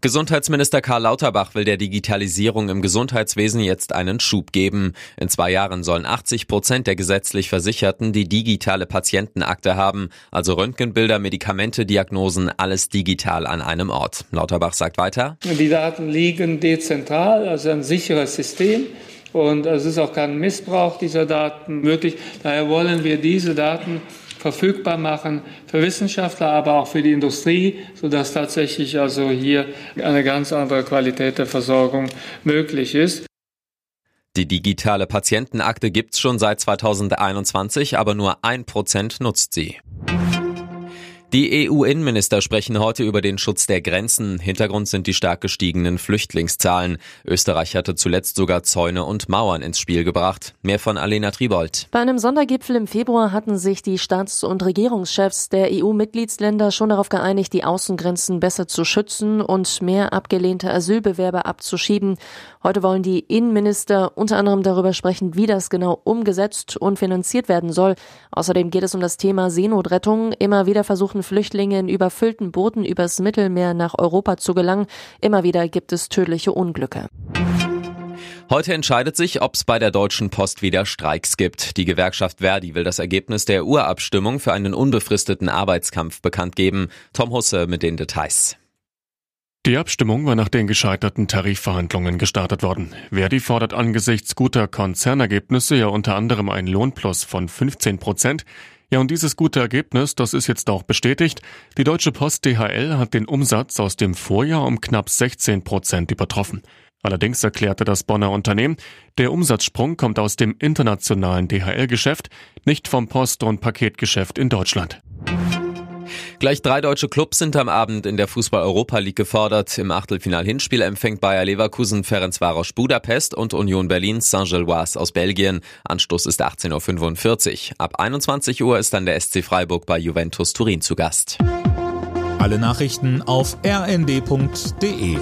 Gesundheitsminister Karl Lauterbach will der Digitalisierung im Gesundheitswesen jetzt einen Schub geben. In zwei Jahren sollen 80 Prozent der gesetzlich Versicherten die digitale Patientenakte haben, also Röntgenbilder, Medikamente, Diagnosen, alles digital an einem Ort. Lauterbach sagt weiter. Die Daten liegen dezentral, also ein sicheres System. Und es ist auch kein Missbrauch dieser Daten möglich. Daher wollen wir diese Daten verfügbar machen für Wissenschaftler, aber auch für die Industrie, sodass tatsächlich also hier eine ganz andere Qualität der Versorgung möglich ist. Die digitale Patientenakte gibt's schon seit 2021, aber nur ein Prozent nutzt sie. Die EU-Innenminister sprechen heute über den Schutz der Grenzen. Hintergrund sind die stark gestiegenen Flüchtlingszahlen. Österreich hatte zuletzt sogar Zäune und Mauern ins Spiel gebracht. Mehr von Alena Tribold. Bei einem Sondergipfel im Februar hatten sich die Staats- und Regierungschefs der EU-Mitgliedsländer schon darauf geeinigt, die Außengrenzen besser zu schützen und mehr abgelehnte Asylbewerber abzuschieben. Heute wollen die Innenminister unter anderem darüber sprechen, wie das genau umgesetzt und finanziert werden soll. Außerdem geht es um das Thema Seenotrettung. Immer wieder versuchen Flüchtlinge in überfüllten Booten übers Mittelmeer nach Europa zu gelangen. Immer wieder gibt es tödliche Unglücke. Heute entscheidet sich, ob es bei der Deutschen Post wieder Streiks gibt. Die Gewerkschaft Verdi will das Ergebnis der Urabstimmung für einen unbefristeten Arbeitskampf bekannt geben. Tom Husse mit den Details. Die Abstimmung war nach den gescheiterten Tarifverhandlungen gestartet worden. Verdi fordert angesichts guter Konzernergebnisse ja unter anderem einen Lohnplus von 15 Prozent. Ja, und dieses gute Ergebnis, das ist jetzt auch bestätigt. Die Deutsche Post DHL hat den Umsatz aus dem Vorjahr um knapp 16 Prozent übertroffen. Allerdings erklärte das Bonner Unternehmen, der Umsatzsprung kommt aus dem internationalen DHL-Geschäft, nicht vom Post- und Paketgeschäft in Deutschland. Gleich drei deutsche Clubs sind am Abend in der Fußball-Europa League gefordert. Im Achtelfinal-Hinspiel empfängt Bayer Leverkusen Ferencvaros Budapest und Union Berlin Saint-Gilloise aus Belgien. Anstoß ist 18.45 Uhr. Ab 21 Uhr ist dann der SC Freiburg bei Juventus Turin zu Gast. Alle Nachrichten auf rnd.de